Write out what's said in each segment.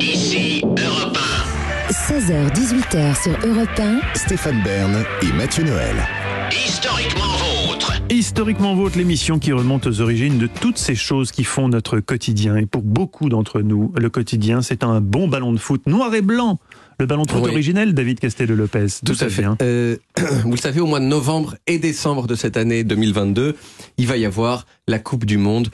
Ici Europe 16h-18h sur Europe 1. Stéphane Bern et Mathieu Noël. 1. Historiquement vôtre. Historiquement Vôtre, l'émission qui remonte aux origines de toutes ces choses qui font notre quotidien. Et pour beaucoup d'entre nous, le quotidien, c'est un bon ballon de foot noir et blanc. Le ballon de foot Oui. originel, David Castello-Lopez. Tout à fait. Euh, vous le savez, au mois de novembre et décembre de cette année 2022, il va y avoir la Coupe du Monde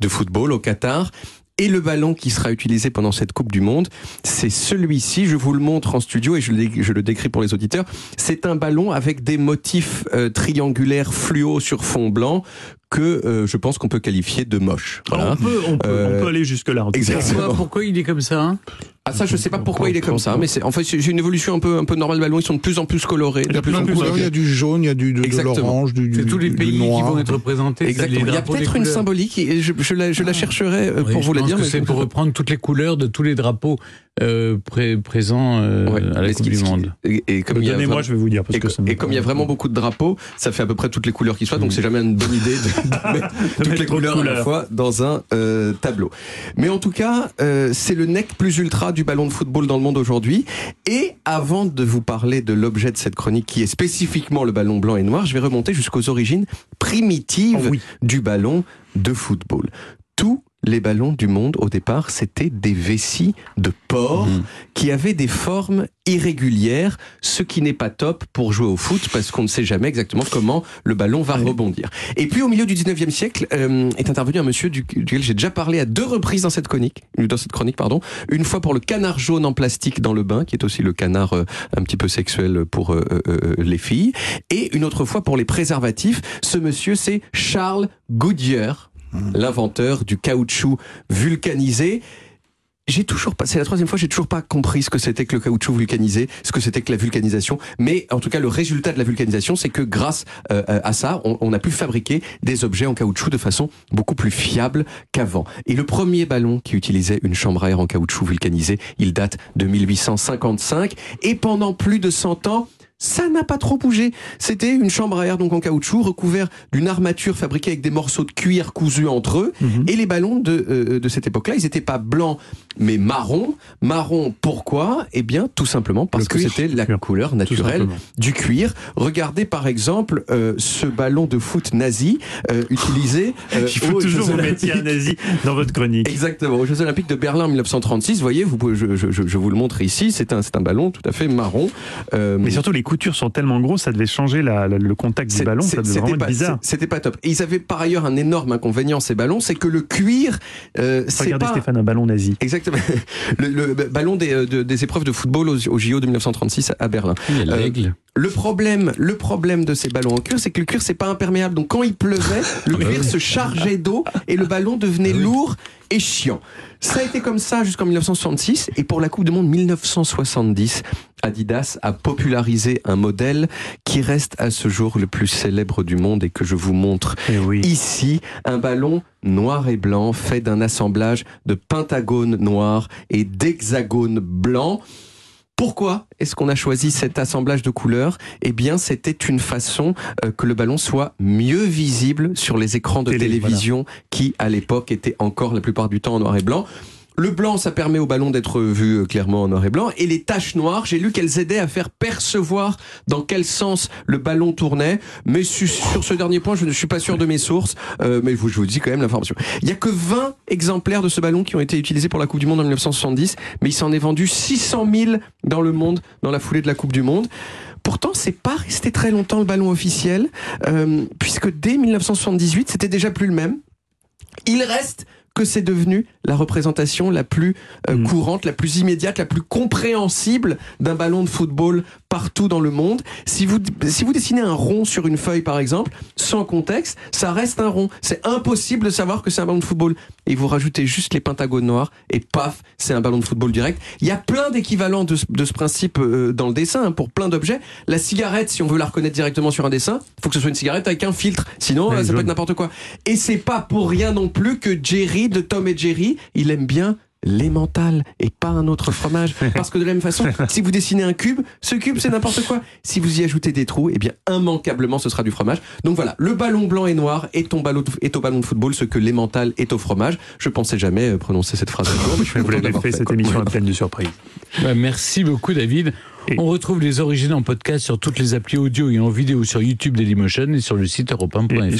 de football au Qatar. Et le ballon qui sera utilisé pendant cette Coupe du Monde, c'est celui-ci. Je vous le montre en studio et je le, je le décris pour les auditeurs. C'est un ballon avec des motifs euh, triangulaires fluo sur fond blanc que euh, je pense qu'on peut qualifier de moche. Voilà. On, peut, on, peut, Euh, on peut aller jusque-là. exactement. Pourquoi, pourquoi il est comme ça hein? Ah ça, je sais pas pourquoi il est comme ça, mais c'est en fait c'est une évolution un peu un peu normale. Les ballons, ils sont de plus en plus colorés. Il y de a plus plein en de plus couleurs, Il y a du jaune, il y a du, de, de l'orange, du, du, tous les du pays qui vont être représentés. Exactement. Il y a peut-être une symbolique, et je, je la, je la chercherai euh, Oui, pour je vous la pense dire. c'est pour reprendre toutes les couleurs de tous les drapeaux euh, pré- présents euh, Ouais. à la Coupe du Monde. Et, et comme il y a vraiment- je vais vous dire. Parce et, que ça me- et comme il y a vraiment beaucoup de drapeaux, ça fait à peu près toutes les couleurs qui soient, donc c'est jamais une bonne idée de, de mettre toutes les de couleurs à la fois dans un tableau. Mais en tout cas, c'est le nec plus ultra du ballon de football dans le monde aujourd'hui. Et avant de vous parler de l'objet de cette chronique, qui est spécifiquement le ballon blanc et noir, je vais remonter jusqu'aux origines primitives Oh oui. du ballon de football. Tous les ballons du monde, au départ, c'était des vessies de porc Mhm. qui avaient des formes irrégulières, ce qui n'est pas top pour jouer au foot parce qu'on ne sait jamais exactement comment le ballon va rebondir. Et puis au milieu du 19e siècle euh, est intervenu un monsieur du- duquel j'ai déjà parlé à deux reprises dans cette chronique, dans cette chronique pardon, une fois pour le canard jaune en plastique dans le bain, qui est aussi le canard euh, un petit peu sexuel pour euh, les filles, et une autre fois pour les préservatifs. Ce monsieur c'est Charles Goodyear, l'inventeur du caoutchouc vulcanisé. J'ai toujours pas, c'est la troisième fois, j'ai toujours pas compris ce que c'était que le caoutchouc vulcanisé, ce que c'était que la vulcanisation. Mais en tout cas, le résultat de la vulcanisation, c'est que grâce euh, à ça, on, on a pu fabriquer des objets en caoutchouc de façon beaucoup plus fiable qu'avant. Et le premier ballon qui utilisait une chambre à air en caoutchouc vulcanisé, il date de 1855. Et pendant plus de 100 ans, ça n'a pas trop bougé. C'était une chambre à air donc en caoutchouc recouvert d'une armature fabriquée avec des morceaux de cuir cousus entre eux. Mhm. Et les ballons de, euh, de cette époque-là, ils n'étaient pas blancs, mais marron. Marron, pourquoi? Eh bien, tout simplement parce que c'était la couleur naturelle du cuir. Regardez par exemple euh, ce ballon de foot nazi euh, utilisé. euh, Il faut aux toujours Jeux vous mettre un nazi dans votre chronique. Exactement, aux Jeux Olympiques de Berlin en 1936, vous voyez, vous pouvez, je, je- je- vous le montre ici, c'est un, c'est un ballon tout à fait marron. Euh, Mais surtout, les coutures sont tellement grosses, ça devait changer la- la- le contact du ballon. Ça devait vraiment pas- bizarre. C'était pas top. Et ils avaient par ailleurs un énorme inconvénient, ces ballons, c'est que le cuir, euh, Regardez pas... Stéphane, un ballon nazi. Exactement. Le, le ballon des, euh, de- des épreuves de football aux, aux JO de 1936 à Berlin. Il y a Euh, l'aigle. Le problème, le problème de ces ballons en cuir, c'est que le cuir c'est pas imperméable. Donc quand il pleuvait, le cuir se chargeait d'eau et le ballon devenait lourd et chiant. Ça a été comme ça jusqu'en 1966 et pour la Coupe du Monde 1970, Adidas a popularisé un modèle qui reste à ce jour le plus célèbre du monde et que je vous montre Eh oui. Ici, un ballon noir et blanc fait d'un assemblage de pentagones noirs et d'hexagones blancs. Pourquoi est-ce qu'on a choisi cet assemblage de couleurs? Eh bien, c'était une façon euh, que le ballon soit mieux visible sur les écrans de Télé, télévision qui, à l'époque, étaient encore la plupart du temps en noir et blanc. Le blanc, ça permet au ballon d'être vu euh, clairement en noir et blanc. Et les taches noires, j'ai lu qu'elles aidaient à faire percevoir dans quel sens le ballon tournait. Mais su- sur ce dernier point, je ne suis pas sûr de mes sources. Euh, mais vous, je vous dis quand même l'information. Il y a que 20 exemplaires de ce ballon qui ont été utilisés pour la Coupe du Monde en 1970. Mais il s'en est vendu 600 000 dans le monde dans la foulée de la Coupe du Monde. Pourtant, c'est pas resté très longtemps le ballon officiel, euh, puisque dès 1978, c'était déjà plus le même. Il reste que c'est devenu la représentation la plus euh, Mm. courante, la plus immédiate, la plus compréhensible d'un ballon de football partout dans le monde. Si vous, si vous dessinez un rond sur une feuille, par exemple, sans contexte, ça reste un rond. C'est impossible de savoir que c'est un ballon de football. Et vous rajoutez juste les pentagones noirs et paf, c'est un ballon de football direct. Il y a plein d'équivalents de, ce- de ce principe euh, dans le dessin hein, pour plein d'objets. La cigarette, si on veut la reconnaître directement sur un dessin, faut que ce soit une cigarette avec un filtre. Sinon, euh, ça peut être n'importe quoi. Et c'est pas pour rien non plus que Jerry de Tom et Jerry, il aime bien l'emmental et pas un autre fromage. Parce que de la même façon, si vous dessinez un cube, ce cube c'est n'importe quoi. Si vous y ajoutez des trous, eh bien immanquablement ce sera du fromage. Donc voilà, le ballon blanc et noir est, ton ballon de- est au ballon de football, ce que l'emmental est au fromage. Je pensais jamais euh, prononcer cette phrase. un jour, mais je Vous l'avez fait, fait, cette émission est pleine de surprises. Bah, merci beaucoup, David. Et- On retrouve les origines en podcast sur toutes les applis audio et en vidéo sur YouTube Dailymotion et sur le site europe1.fr. Et